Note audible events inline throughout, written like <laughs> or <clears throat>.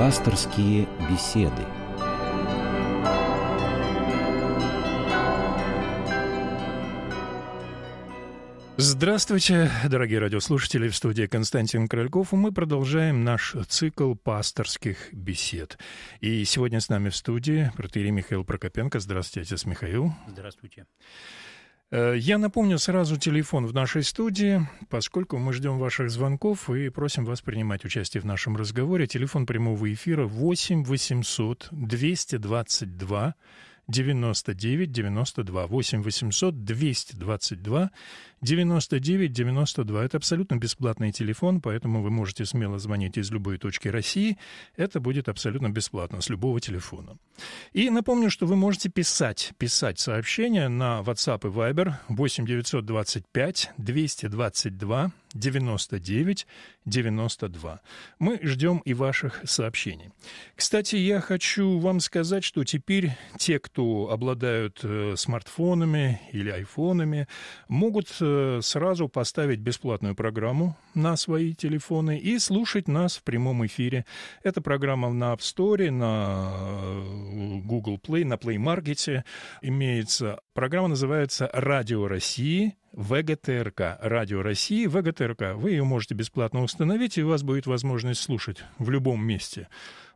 Пасторские беседы. Здравствуйте, дорогие радиослушатели, в студии Константин Крыльков, мы продолжаем наш цикл пасторских бесед. И сегодня с нами в студии протерей Михаил Прокопенко. Здравствуйте, отец Михаил. Здравствуйте. Э, я напомню сразу телефон в нашей студии, поскольку мы ждем ваших звонков и просим вас принимать участие в нашем разговоре. Телефон прямого эфира 8 800 222 99 92 8 800 222 99 92. Это абсолютно бесплатный телефон, поэтому вы можете смело звонить из любой точки России. Это будет абсолютно бесплатно с любого телефона. И напомню, что вы можете писать, писать сообщения на WhatsApp и Viber 8 925 222 99 92. Мы ждем и ваших сообщений. Кстати, я хочу вам сказать, что теперь те, кто обладают э, смартфонами или айфонами, могут э, сразу поставить бесплатную программу на свои телефоны и слушать нас в прямом эфире. Это программа на App Store, на э, Google Play, на Play Market имеется. Программа называется «Радио России», ВГТРК, Радио России, ВГТРК. Вы ее можете бесплатно установить, и у вас будет возможность слушать в любом месте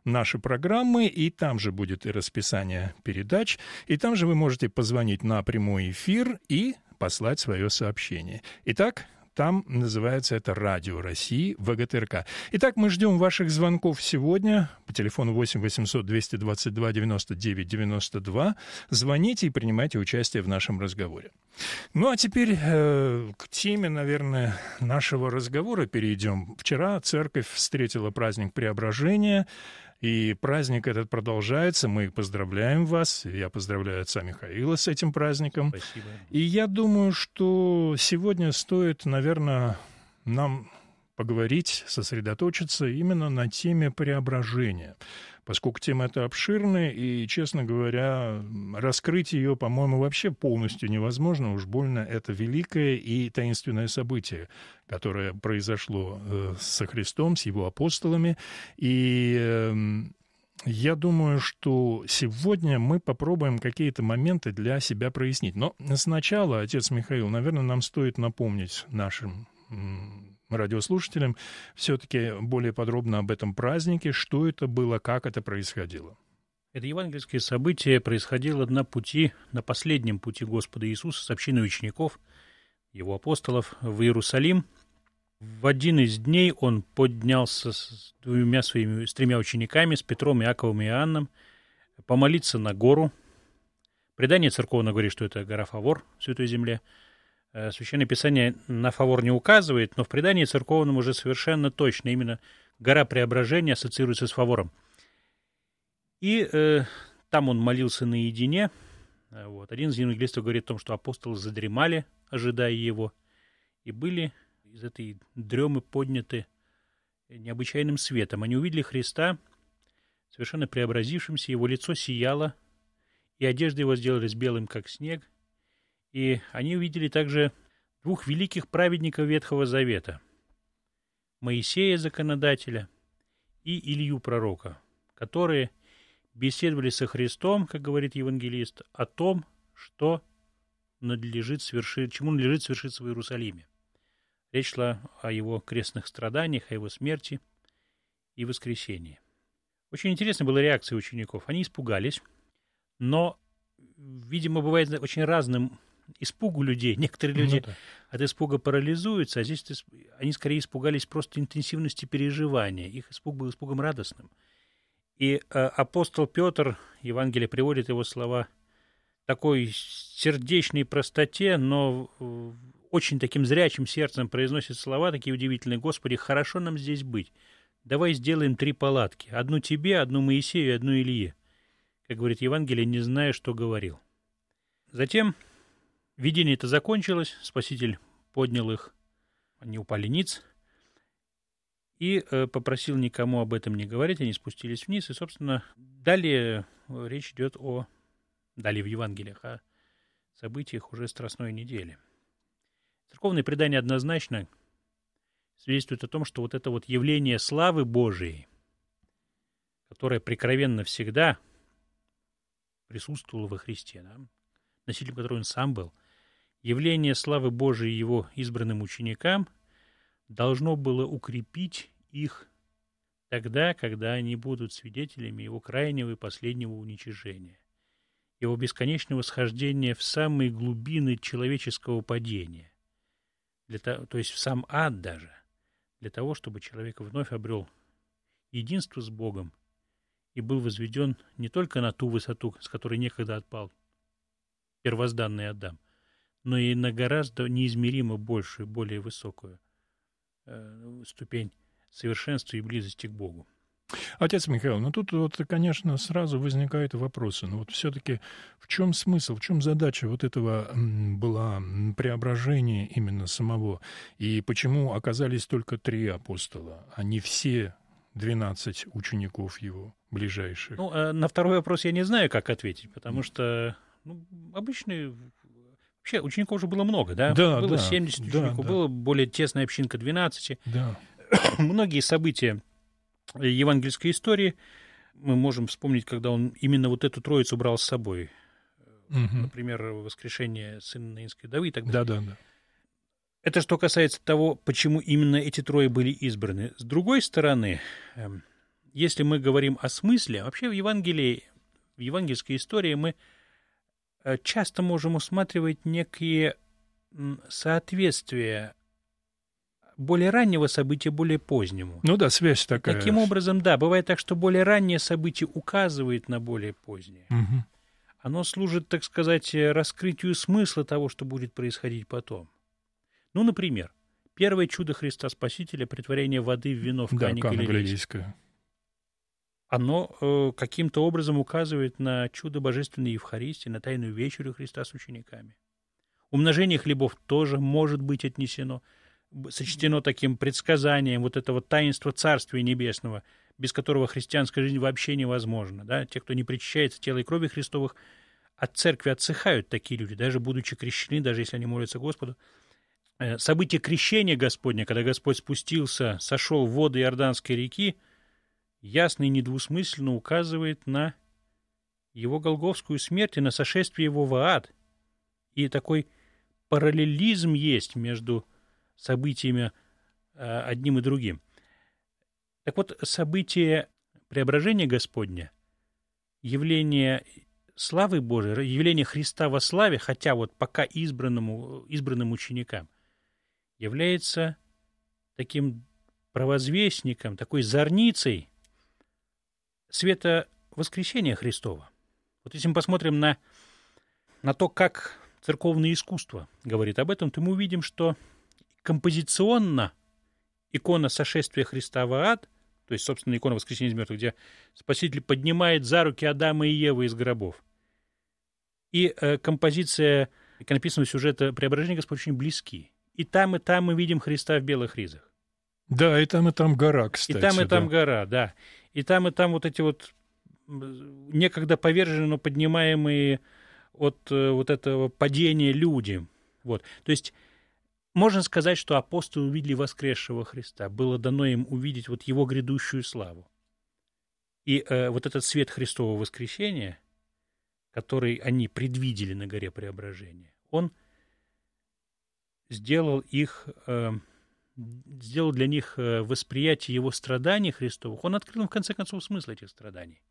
наши программы, и там же будет и расписание передач, и там же вы можете позвонить на прямой эфир и послать свое сообщение. Итак, там называется это «Радио России» ВГТРК. Итак, мы ждем ваших звонков сегодня по телефону 8 800 222 99 92. Звоните и принимайте участие в нашем разговоре. Ну, а теперь э, к теме, наверное, нашего разговора перейдем. Вчера церковь встретила праздник Преображения. И праздник этот продолжается. Мы поздравляем вас. Я поздравляю отца Михаила с этим праздником. Спасибо. И я думаю, что сегодня стоит, наверное, нам поговорить, сосредоточиться именно на теме преображения поскольку тема эта обширная, и, честно говоря, раскрыть ее, по-моему, вообще полностью невозможно. Уж больно это великое и таинственное событие, которое произошло э, со Христом, с его апостолами. И эм, я думаю, что сегодня мы попробуем какие-то моменты для себя прояснить. Но сначала, отец Михаил, наверное, нам стоит напомнить нашим радиослушателям все-таки более подробно об этом празднике, что это было, как это происходило. Это евангельское событие происходило на пути, на последнем пути Господа Иисуса с общиной учеников, его апостолов, в Иерусалим. В один из дней он поднялся с двумя своими, с тремя учениками, с Петром, Иаковом и Иоанном, помолиться на гору. Предание церковно говорит, что это гора Фавор в Святой Земле – Священное Писание на фавор не указывает, но в предании церковном уже совершенно точно именно гора преображения ассоциируется с фавором. И э, там он молился наедине. Э, вот. Один из евангелистов говорит о том, что апостолы задремали, ожидая его, и были из этой дремы подняты необычайным светом. Они увидели Христа, совершенно преобразившимся, его лицо сияло, и одежды его сделались белым, как снег – и они увидели также двух великих праведников Ветхого Завета – Моисея, законодателя, и Илью, пророка, которые беседовали со Христом, как говорит евангелист, о том, что надлежит свершить, чему надлежит свершиться в Иерусалиме. Речь шла о его крестных страданиях, о его смерти и воскресении. Очень интересная была реакция учеников. Они испугались, но, видимо, бывает очень разным испугу людей. <laughs> Некоторые люди ну, да. от испуга парализуются, а здесь они скорее испугались просто интенсивности переживания. Их испуг был испугом радостным. И э, апостол Петр, Евангелие приводит его слова, такой сердечной простоте, но э, очень таким зрячим сердцем произносит слова такие удивительные. Господи, хорошо нам здесь быть. Давай сделаем три палатки. Одну тебе, одну Моисею и одну Илье. Как говорит Евангелие, не зная, что говорил. Затем Видение это закончилось, Спаситель поднял их, они упали ниц, и э, попросил никому об этом не говорить, они спустились вниз, и, собственно, далее э, речь идет о, далее в Евангелиях, о событиях уже Страстной недели. Церковное предание однозначно свидетельствует о том, что вот это вот явление славы Божией, которое прикровенно всегда присутствовало во Христе, да? носителем которого он сам был, явление славы Божией его избранным ученикам должно было укрепить их тогда, когда они будут свидетелями его крайнего и последнего уничижения, его бесконечного схождения в самые глубины человеческого падения, для того, то есть в сам ад даже, для того, чтобы человек вновь обрел единство с Богом и был возведен не только на ту высоту, с которой некогда отпал первозданный Адам, но и на гораздо неизмеримо большую, более высокую э, ступень совершенства и близости к Богу. Отец Михаил, ну тут вот, конечно, сразу возникают вопросы. Но ну вот все-таки в чем смысл, в чем задача вот этого была преображения именно самого? И почему оказались только три апостола, а не все 12 учеников его ближайших? Ну, а на второй вопрос я не знаю, как ответить, потому что ну, обычные Вообще, учеников уже было много, да? Да, было да. 70 учеников, да, да. было более тесная общинка 12. Да. <clears throat> Многие события евангельской истории мы можем вспомнить, когда он именно вот эту троицу брал с собой. Угу. Например, воскрешение сына Наинской Давы и так далее. Да, да, да. Это что касается того, почему именно эти трое были избраны. С другой стороны, эм, если мы говорим о смысле, вообще в Евангелии, в евангельской истории мы часто можем усматривать некие соответствия более раннего события более позднему. Ну да, связь такая. Таким образом, да, бывает так, что более раннее событие указывает на более позднее. Угу. Оно служит, так сказать, раскрытию смысла того, что будет происходить потом. Ну, например, первое чудо Христа Спасителя, притворение воды в вино в да, Кане Галилейской. Оно э, каким-то образом указывает на чудо Божественной Евхаристии, на тайную вечерю Христа с учениками. Умножение хлебов тоже может быть отнесено, сочтено таким предсказанием вот этого таинства Царствия Небесного, без которого христианская жизнь вообще невозможна. Да? Те, кто не причащается тела и крови Христовых, от церкви отсыхают такие люди, даже будучи крещены, даже если они молятся Господу. Э, событие крещения Господня, когда Господь спустился, сошел в воды Иорданской реки, ясно и недвусмысленно указывает на его голговскую смерть и на сошествие его в ад. И такой параллелизм есть между событиями э, одним и другим. Так вот, событие преображения Господня, явление славы Божией, явление Христа во славе, хотя вот пока избранному, избранным ученикам, является таким провозвестником, такой зорницей света воскресения Христова. Вот если мы посмотрим на, на то, как церковное искусство говорит об этом, то мы увидим, что композиционно икона сошествия Христа в ад, то есть, собственно, икона воскресения из мертвых, где Спаситель поднимает за руки Адама и Евы из гробов, и э, композиция иконописного сюжета преображения Господа очень близки. И там, и там мы видим Христа в белых ризах. Да, и там, и там гора, кстати. И там, и да. там гора, да. И там, и там вот эти вот некогда поверженные, но поднимаемые от э, вот этого падения люди. Вот. То есть можно сказать, что апостолы увидели воскресшего Христа. Было дано им увидеть вот его грядущую славу. И э, вот этот свет Христового воскресения, который они предвидели на горе Преображения, он – сделал их, э, сделал для них э, восприятие его страданий Христовых, он открыл им, в конце концов, смысл этих страданий.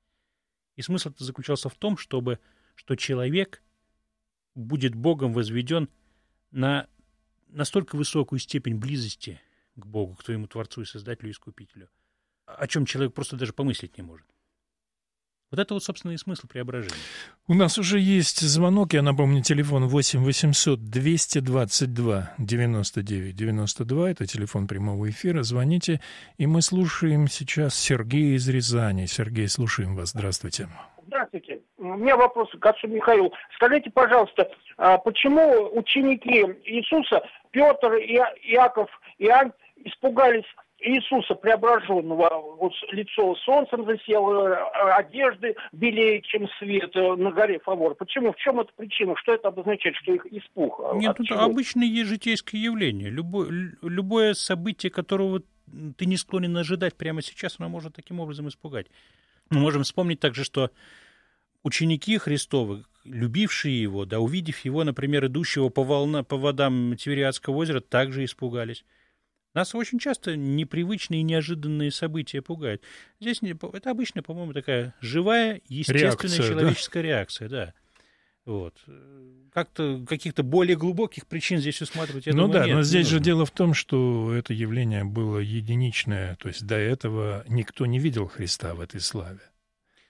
И смысл это заключался в том, чтобы, что человек будет Богом возведен на настолько высокую степень близости к Богу, к твоему Творцу и Создателю и Искупителю, о чем человек просто даже помыслить не может. Вот это вот, собственно, и смысл преображения. У нас уже есть звонок, я напомню, телефон 8 800 222 99 92, это телефон прямого эфира, звоните, и мы слушаем сейчас Сергея из Рязани. Сергей, слушаем вас, здравствуйте. Здравствуйте. У меня вопрос к отцу Михаилу. Скажите, пожалуйста, а почему ученики Иисуса, Петр, Иаков, Иоанн испугались Иисуса преображенного, вот лицо солнцем засело, э, одежды белее, чем свет э, на горе Фавор. Почему? В чем эта причина? Что это обозначает? Что их испуг? Нет, это обычное ежитейское явление. Любое, любое событие, которого ты не склонен ожидать прямо сейчас, оно может таким образом испугать. Мы можем вспомнить также, что ученики Христовы, любившие его, да, увидев его, например, идущего по, волна, по водам Тивериадского озера, также испугались. Нас очень часто непривычные и неожиданные события пугают. Здесь это обычно, по-моему, такая живая, естественная реакция, человеческая да? реакция, да. Вот. Как-то каких-то более глубоких причин здесь усматривать, я Ну думаю, да, нет, но здесь же дело в том, что это явление было единичное, то есть до этого никто не видел Христа в этой славе.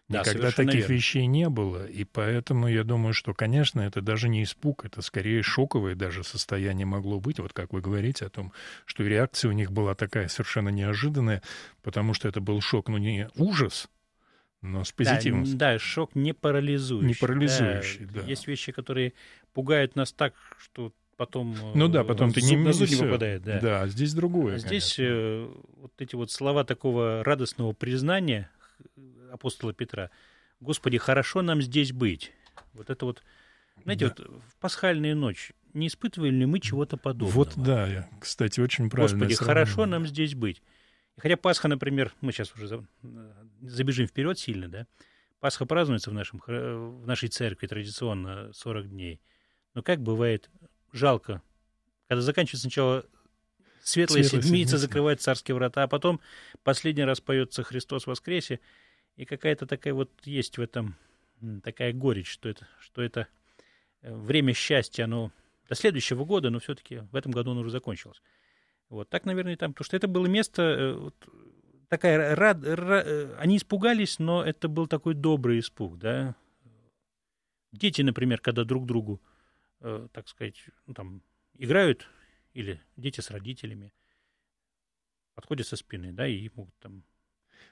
Да, Никогда таких верно. вещей не было, и поэтому я думаю, что, конечно, это даже не испуг, это скорее шоковое даже состояние могло быть, вот как вы говорите о том, что реакция у них была такая совершенно неожиданная, потому что это был шок, ну не ужас, но с позитивом. Да, да шок не парализующий. Не парализующий, да, да. Есть вещи, которые пугают нас так, что потом ну да потом ты не, на зуб не попадает да да а здесь другое а здесь э, вот эти вот слова такого радостного признания апостола Петра. Господи, хорошо нам здесь быть. Вот это вот, знаете, да. вот в пасхальную ночь не испытывали ли мы чего-то подобного? Вот да, кстати, очень правильно. Господи, сравнение. хорошо нам здесь быть. И хотя Пасха, например, мы сейчас уже забежим вперед сильно, да, Пасха празднуется в, нашем, в нашей церкви традиционно 40 дней. Но как бывает жалко, когда заканчивается сначала Светлая, Светлая седмица, седмица закрывает царские врата, а потом последний раз поется Христос воскресе, и какая-то такая вот есть в этом такая горечь, что это, что это э, время счастья, оно до следующего года, но все-таки в этом году оно уже закончилось. Вот так, наверное, там, потому что это было место, э, вот, такая рад, рад, э, они испугались, но это был такой добрый испуг, да. Дети, например, когда друг другу, так сказать, ну, там, играют, или дети с родителями, подходят со спины, да, и могут там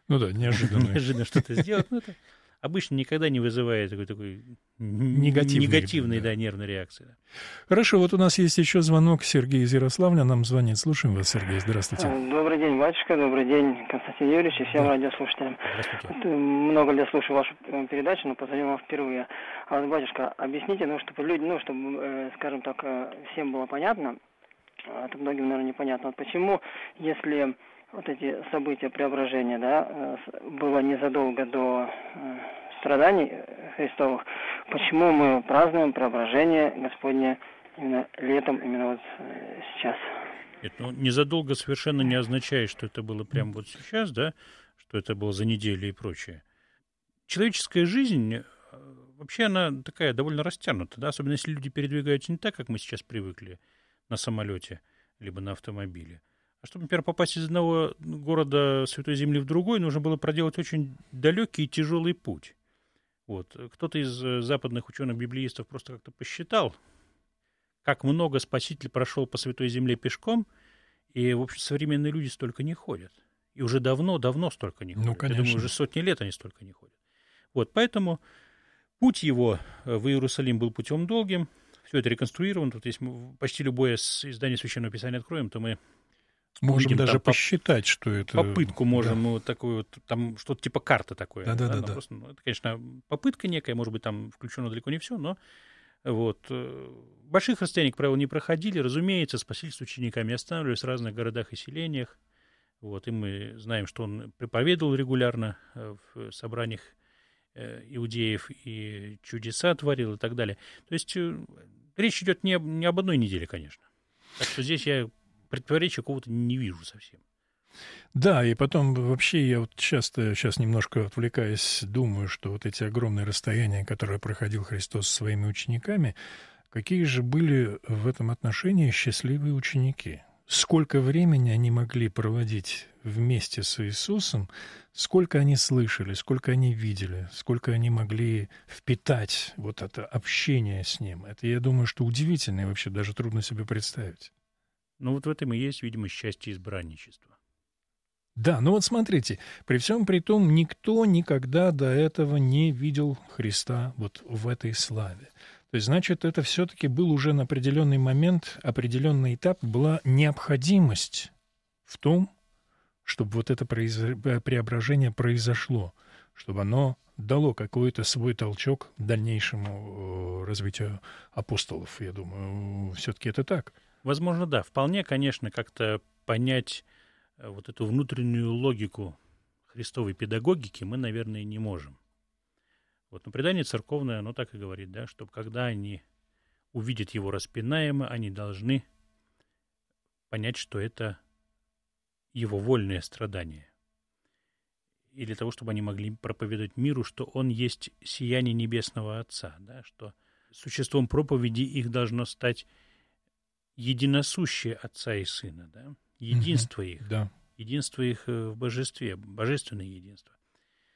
ну да, неожиданно. <laughs> неожиданно что-то сделать. Ну, это обычно никогда не вызывает такой, такой негативной, негативной да. Да, нервной реакции. Да. Хорошо, вот у нас есть еще звонок. Сергей из Ярославля нам звонит. Слушаем вас, Сергей. Здравствуйте. А, добрый день, батюшка. Добрый день, Константин Юрьевич и всем да. радиослушателям. Здравствуйте. Э, много лет слушаю вашу э, передачу, но позвонил вам впервые. А вот, батюшка, объясните, ну, чтобы люди, ну, чтобы, э, скажем так, всем было понятно, а это многим, наверное, непонятно. Вот почему, если вот эти события преображения, да, э, было незадолго до э, страданий Христовых, почему мы празднуем преображение Господне именно летом, именно вот э, сейчас? Нет, ну, незадолго совершенно не означает, что это было прямо вот сейчас, да, что это было за неделю и прочее. Человеческая жизнь, вообще она такая довольно растянута, да, особенно если люди передвигаются не так, как мы сейчас привыкли на самолете, либо на автомобиле – а чтобы, например, попасть из одного города Святой Земли в другой, нужно было проделать очень далекий и тяжелый путь. Вот. Кто-то из э, западных ученых-библеистов просто как-то посчитал, как много Спаситель прошел по Святой Земле пешком, и, в общем, современные люди столько не ходят. И уже давно-давно столько не ну, ходят. Ну, конечно. Я думаю, уже сотни лет они столько не ходят. Вот, поэтому путь его э, в Иерусалим был путем долгим. Все это реконструировано. Тут есть почти любое издание Священного Писания откроем, то мы Можем Видим, даже посчитать, что это... Попытку можем, да. ну, такую вот, там что-то типа карты такое. Да-да-да. да, просто, ну, это, конечно, попытка некая, может быть, там включено далеко не все, но вот. Э, больших расстояний, как правило, не проходили. Разумеется, спаситель с учениками останавливались в разных городах и селениях. Вот, и мы знаем, что он проповедовал регулярно э, в собраниях э, иудеев и чудеса творил и так далее. То есть речь идет не, не об одной неделе, конечно. Так что здесь я противоречия какого-то не вижу совсем. Да, и потом вообще я вот часто, сейчас немножко отвлекаясь, думаю, что вот эти огромные расстояния, которые проходил Христос со своими учениками, какие же были в этом отношении счастливые ученики. Сколько времени они могли проводить вместе с Иисусом, сколько они слышали, сколько они видели, сколько они могли впитать вот это общение с Ним. Это, я думаю, что удивительно и вообще даже трудно себе представить. Ну вот в этом и есть, видимо, счастье избранничества. Да, ну вот смотрите, при всем при том, никто никогда до этого не видел Христа вот в этой славе. То есть, значит, это все-таки был уже на определенный момент, определенный этап, была необходимость в том, чтобы вот это произ... преображение произошло, чтобы оно дало какой-то свой толчок дальнейшему э, развитию апостолов. Я думаю, все-таки это так. Возможно, да. Вполне, конечно, как-то понять э, вот эту внутреннюю логику христовой педагогики мы, наверное, не можем. Вот, но предание церковное, оно так и говорит, да, что когда они увидят его распинаемо, они должны понять, что это его вольное страдание. И для того, чтобы они могли проповедовать миру, что он есть сияние небесного Отца, да, что существом проповеди их должно стать единосущее Отца и Сына, да, единство угу, их, да. единство их э, в божестве, божественное единство.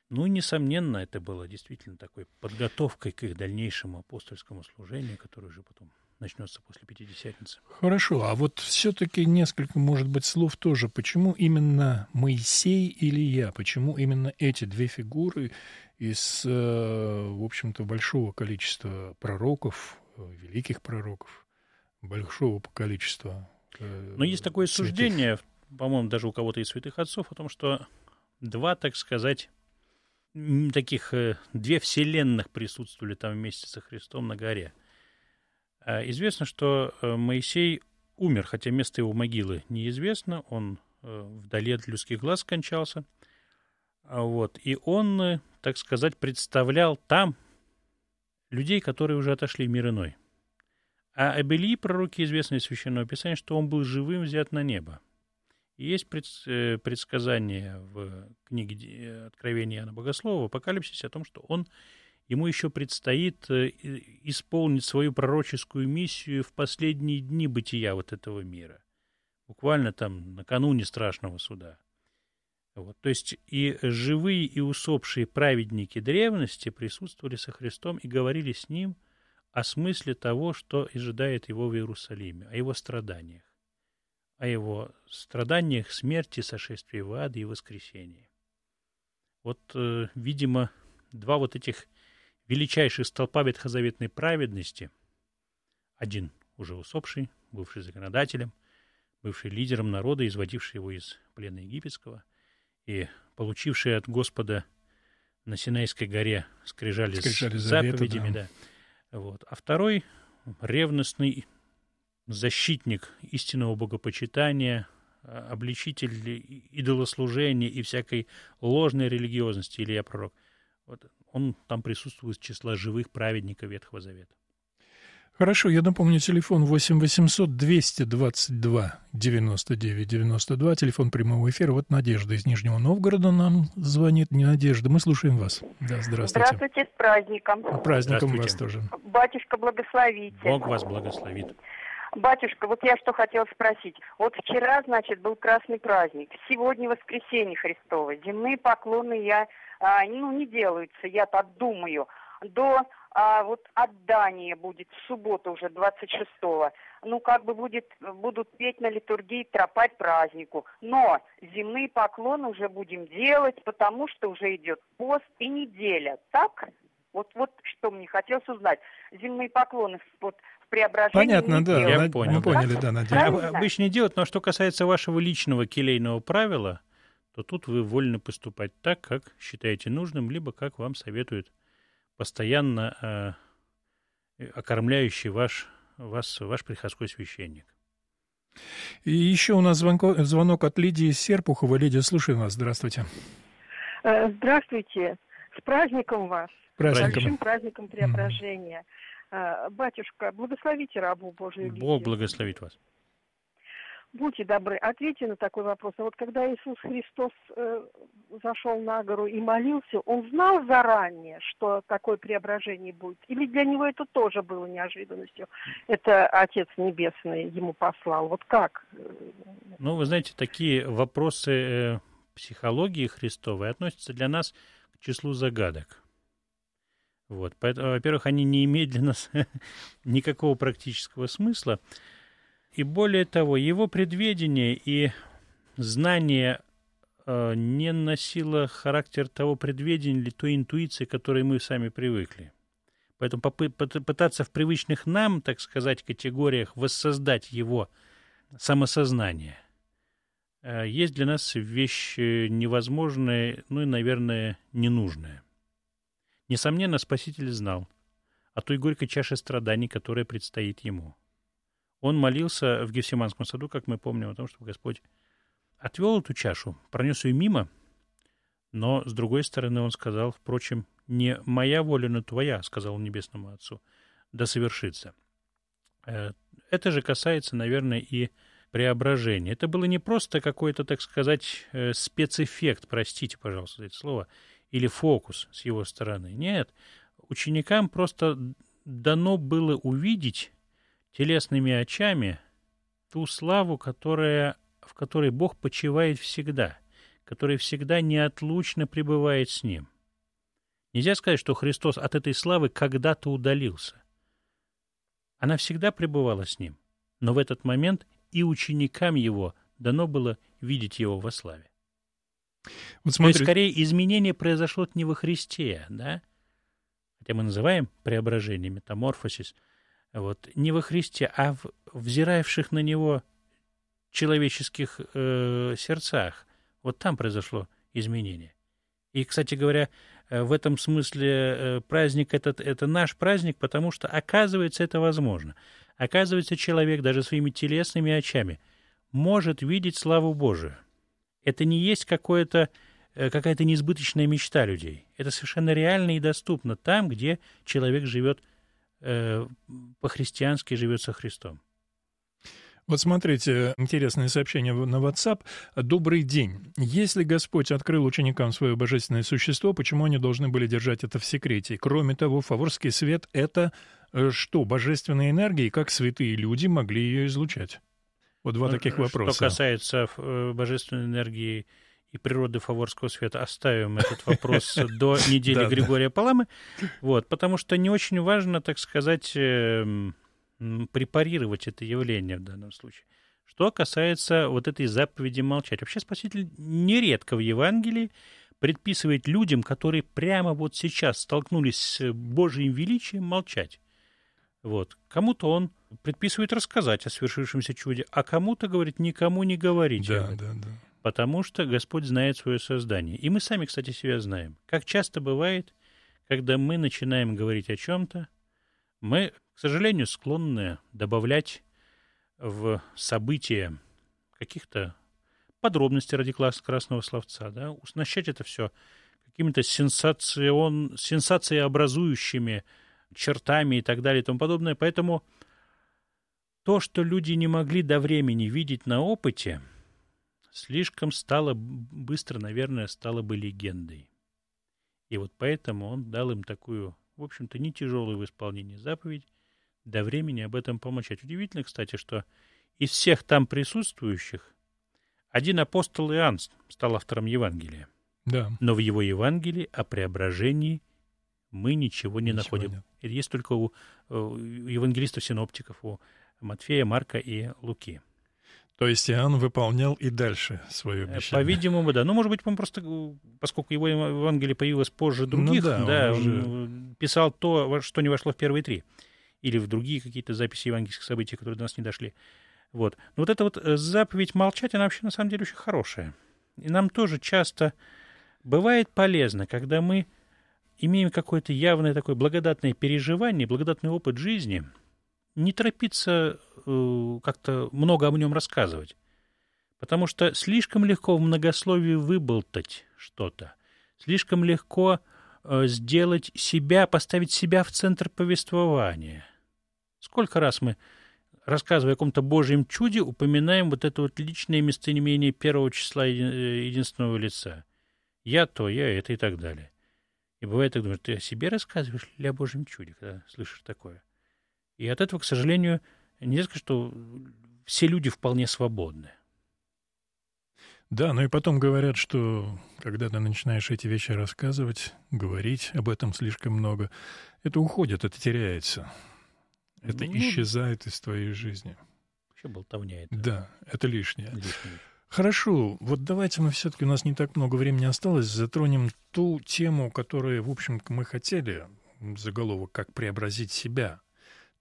Ну, несомненно, это было действительно такой подготовкой к их дальнейшему апостольскому служению, которое уже потом начнется после Пятидесятницы. Хорошо, а вот все-таки несколько, может быть, слов тоже. Почему именно Моисей или я? Почему именно эти две фигуры из, э, в общем-то, большого количества пророков, э, великих пророков, большого количества э, Но есть такое святых. суждение, по-моему, даже у кого-то из святых отцов, о том, что два, так сказать, таких две вселенных присутствовали там вместе со Христом на горе – а известно, что э, Моисей умер, хотя место его могилы неизвестно, он э, вдали от людских глаз скончался. А вот. И он, э, так сказать, представлял там людей, которые уже отошли в мир иной. А об Ильи пророке известно из Священного Писания, что он был живым взят на небо. И есть предсказание в книге Откровения Иоанна Богослова, в Апокалипсисе о том, что он ему еще предстоит э, исполнить свою пророческую миссию в последние дни бытия вот этого мира. Буквально там накануне страшного суда. Вот. То есть и живые, и усопшие праведники древности присутствовали со Христом и говорили с Ним о смысле того, что ожидает Его в Иерусалиме, о Его страданиях, о Его страданиях, смерти, сошествии в ад и воскресении. Вот, э, видимо, два вот этих величайший столпа ветхозаветной праведности, один уже усопший, бывший законодателем, бывший лидером народа, изводивший его из плена египетского, и получивший от Господа на Синайской горе скрижали, скрижали с заповедями, да. да. Вот. А второй ревностный защитник истинного богопочитания, а, обличитель идолослужения и всякой ложной религиозности Илья Пророк. Вот он там присутствует из числа живых праведников Ветхого Завета. Хорошо, я напомню, телефон 8 800 222 99 92, телефон прямого эфира. Вот Надежда из Нижнего Новгорода нам звонит. Не Надежда, мы слушаем вас. Да, здравствуйте. Здравствуйте, с праздником. С праздником вас тоже. Батюшка, благословите. Бог вас благословит. Батюшка, вот я что хотела спросить. Вот вчера, значит, был красный праздник. Сегодня воскресенье Христово. Земные поклоны я а, ну, не делаются, я так думаю. До а, вот отдания будет в субботу уже 26-го. Ну, как бы будет, будут петь на литургии тропать празднику. Но земные поклоны уже будем делать, потому что уже идет пост и неделя. Так? Вот, вот что мне хотелось узнать. Земные поклоны вот, в преображении. Понятно, да. Я на, понял. Мы поняли, да, Надя. Обычно не делают, но что касается вашего личного келейного правила, то тут вы вольны поступать так, как считаете нужным, либо как вам советует постоянно э, окормляющий ваш, вас, ваш приходской священник. И еще у нас звонко, звонок от Лидии Серпухова. Лидия, слушаю вас. Здравствуйте. Э, здравствуйте. С праздником вас. Праздником. Большим праздником преображения. Mm-hmm. Батюшка, благословите рабу Божию. Бог благословит вас. Будьте добры, ответьте на такой вопрос. А вот когда Иисус Христос э, зашел на гору и молился, он знал заранее, что такое преображение будет? Или для него это тоже было неожиданностью? Это Отец Небесный ему послал. Вот как? Ну, вы знаете, такие вопросы э, психологии Христовой относятся для нас к числу загадок. Вот. Поэтому, во-первых, они не имеют для нас <laughs> никакого практического смысла. И более того, его предведение и знание э, не носило характер того предведения или той интуиции, к которой мы сами привыкли. Поэтому пытаться в привычных нам, так сказать, категориях воссоздать его самосознание э, есть для нас вещь невозможная, ну и, наверное, ненужная. Несомненно, Спаситель знал о той горькой чаше страданий, которая предстоит ему – он молился в Гефсиманском саду, как мы помним, о том, чтобы Господь отвел эту чашу, пронес ее мимо, Но, с другой стороны, он сказал, впрочем, не моя воля, но твоя, сказал он Небесному Отцу, да совершится. Э, это же касается, наверное, и преображения. Это было не просто какой-то, так сказать, э, спецэффект, простите, пожалуйста, это слово, или фокус с его стороны. Нет, ученикам просто дано было увидеть телесными очами ту славу, которая, в которой Бог почивает всегда, который всегда неотлучно пребывает с Ним. Нельзя сказать, что Христос от этой славы когда-то удалился. Она всегда пребывала с Ним, но в этот момент и ученикам Его дано было видеть Его во славе. Вот смотри... То есть, скорее, изменение произошло не во Христе, да? Хотя мы называем преображение, метаморфозис, вот, не во Христе, а в взираевших на Него человеческих э, сердцах. Вот там произошло изменение. И, кстати говоря, э, в этом смысле э, праздник этот, это наш праздник, потому что, оказывается, это возможно. Оказывается, человек даже своими телесными очами может видеть славу Божию. Это не есть какое-то э, какая-то неизбыточная мечта людей. Это совершенно реально и доступно там, где человек живет э, по-христиански, живет со Христом. Вот смотрите, интересное сообщение на WhatsApp. Добрый день. Если Господь открыл ученикам свое божественное существо, почему они должны были держать это в секрете? Кроме того, фаворский свет — это э, что, божественная энергия, и как святые люди могли ее излучать? Вот два ну, таких вопроса. Что касается э, божественной энергии и природы фаворского света, оставим этот вопрос <laughs> до недели Григория Паламы, вот, потому что не очень важно, так сказать, эм, препарировать это явление в данном случае. Что касается вот этой заповеди молчать. Вообще Спаситель нередко в Евангелии предписывает людям, которые прямо вот сейчас столкнулись с Божьим величием, молчать. Вот. Кому-то он предписывает рассказать о свершившемся чуде, а кому-то говорит никому не говорить. Да, да, да. Потому что Господь знает свое создание. И мы сами, кстати, себя знаем. Как часто бывает, когда мы начинаем говорить о чем-то, мы, к сожалению, склонны добавлять в события каких-то подробностей ради красного словца, да, уснащать это все какими-то сенсацион, сенсациеобразующими чертами и так далее и тому подобное. Поэтому то, что люди не могли до времени видеть на опыте, слишком стало быстро, наверное, стало бы легендой. И вот поэтому он дал им такую, в общем-то, не тяжелую в исполнении заповедь, до времени об этом помолчать. Удивительно, кстати, что из всех там присутствующих один апостол Иоанн стал автором Евангелия. Да. Но в его Евангелии о преображении мы ничего не ничего находим. Нет. Есть только у, у евангелистов-синоптиков, у Матфея, Марка и Луки. То есть Иоанн выполнял и дальше свое э, обещание. По-видимому, да. Ну, может быть, он просто, поскольку его Евангелие появилось позже ну других, ну, да, да, он, уже... он писал то, что не вошло в первые три. Или в другие какие-то записи евангельских событий, которые до нас не дошли. Вот. Но вот эта вот э, заповедь молчать, она вообще на самом деле очень хорошая. И нам тоже часто бывает полезно, когда мы имеем какое-то явное такое благодатное переживание, благодатный опыт жизни, не торопиться э, как-то много о нем рассказывать. Потому что слишком легко в многословии выболтать что-то. Слишком легко э, сделать себя, поставить себя в центр повествования. Сколько раз мы, рассказывая о каком-то Божьем чуде, упоминаем вот это вот личное местоимение первого числа э, единственного лица. Я то, я это и так далее. И бывает так, думаешь, ты о себе рассказываешь или о Божьем чуде, когда слышишь такое? И от этого, к сожалению, нельзя сказать, что все люди вполне свободны. Да, ну и потом говорят, что когда ты начинаешь эти вещи рассказывать, говорить об этом слишком много, это уходит, это теряется. Это ну, исчезает из твоей жизни. Вообще болтовня это. Да, это лишнее. лишнее. Хорошо, вот давайте мы все-таки, у нас не так много времени осталось, затронем ту тему, которую, в общем мы хотели, заголовок «Как преобразить себя».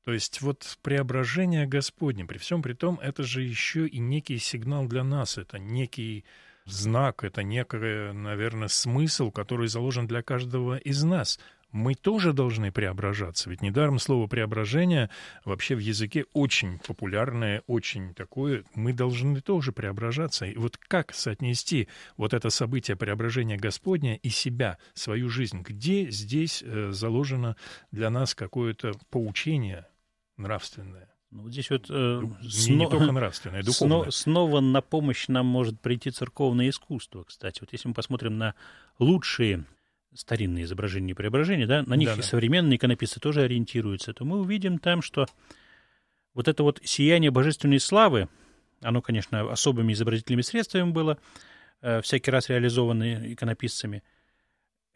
То есть вот преображение Господне, при всем при том, это же еще и некий сигнал для нас, это некий знак, это некий, наверное, смысл, который заложен для каждого из нас. мы тоже должны преображаться. Ведь недаром слово «преображение» вообще в языке очень популярное, очень такое. Мы должны тоже преображаться. И вот как соотнести вот это событие преображения Господня и себя, свою жизнь? Где здесь э, заложено для нас какое-то поучение нравственное? Ну, вот здесь вот э, не, сно... не только <laughs> нравственное, духовное. Снова на помощь нам может прийти церковное искусство, кстати. Вот если мы посмотрим на лучшие старинные изображения и преображения, да, на них да, и да. современные иконописцы тоже ориентируются, то мы увидим там, что вот это вот сияние божественной славы, оно, конечно, особыми изобразительными средствами было, э, всякий раз реализовано иконописцами,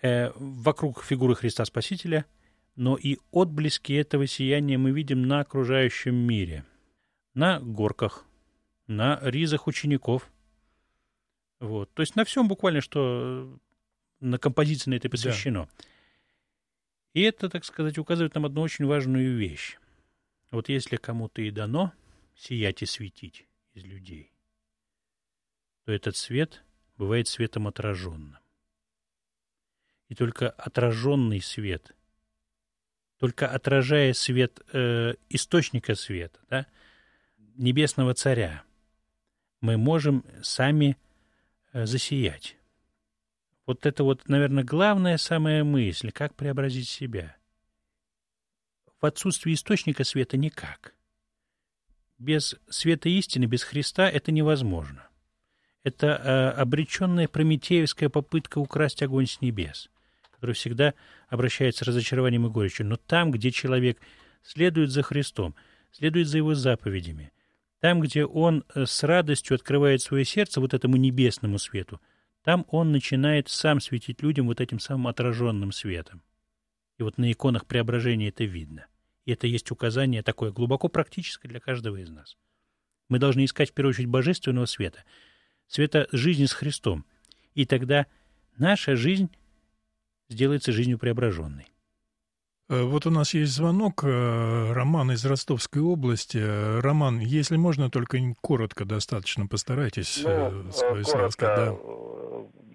э, вокруг фигуры Христа Спасителя, но и отблески этого сияния мы видим на окружающем мире, на горках, на ризах учеников. Вот. То есть на всем буквально, что на композиции на это посвящено. Да. И это, так сказать, указывает нам одну очень важную вещь. Вот если кому-то и дано сиять и светить из людей, то этот свет бывает светом отраженным. И только отраженный свет, только отражая свет э, источника света, да, небесного царя, мы можем сами э, засиять. Вот это вот, наверное, главная самая мысль, как преобразить себя. В отсутствии источника света никак. Без света истины, без Христа это невозможно. Это э, обреченная прометеевская попытка украсть огонь с небес, который всегда обращается с разочарованием и горечью. Но там, где человек следует за Христом, следует за его заповедями, там, где он э, с радостью открывает свое сердце вот этому небесному свету, там он начинает сам светить людям вот этим самым отраженным светом. И вот на иконах преображения это видно. И это есть указание такое глубоко практическое для каждого из нас. Мы должны искать в первую очередь божественного света, света жизни с Христом. И тогда наша жизнь сделается жизнью преображенной. Э, вот у нас есть звонок, э, Роман из Ростовской области. Роман, если можно, только коротко достаточно постарайтесь ну, свою коротко, сказать. Да.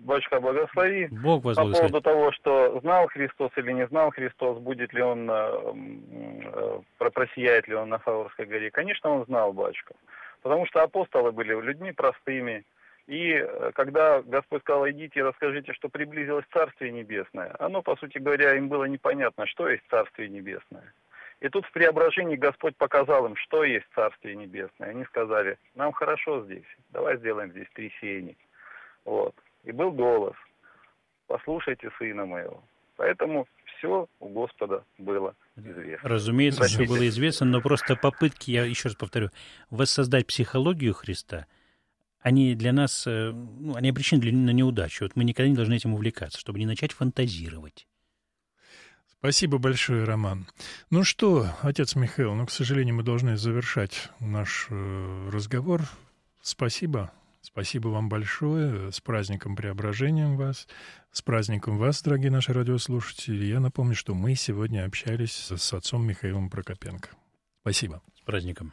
Батюшка, благослови. Бог вас По поводу того, что знал Христос или не знал Христос, будет ли он, э, просияет ли он на Фаворской горе. Конечно, он знал, батюшка. Потому что апостолы были людьми простыми, и э, когда Господь сказал, идите и расскажите, что приблизилось Царствие Небесное, оно, по сути говоря, им было непонятно, что есть Царствие Небесное. И тут в преображении Господь показал им, что есть Царствие Небесное. Они сказали, нам хорошо здесь, давай сделаем здесь три сени. Вот. И был голос, послушайте сына моего. Поэтому все у Господа было известно. Разумеется, Простите. все было известно, но просто попытки, я еще раз повторю, воссоздать психологию Христа – они для нас, э, ну, они обречены на неудачу. Вот мы никогда не должны этим увлекаться, чтобы не начать фантазировать. Спасибо большое, Роман. Ну что, отец Михаил, ну, к сожалению, мы должны завершать наш э, разговор. Спасибо. Спасибо вам большое. С праздником Преображением вас. С праздником вас, дорогие наши радиослушатели. Я напомню, что мы сегодня общались с отцом Михаилом Прокопенко. Спасибо. С праздником.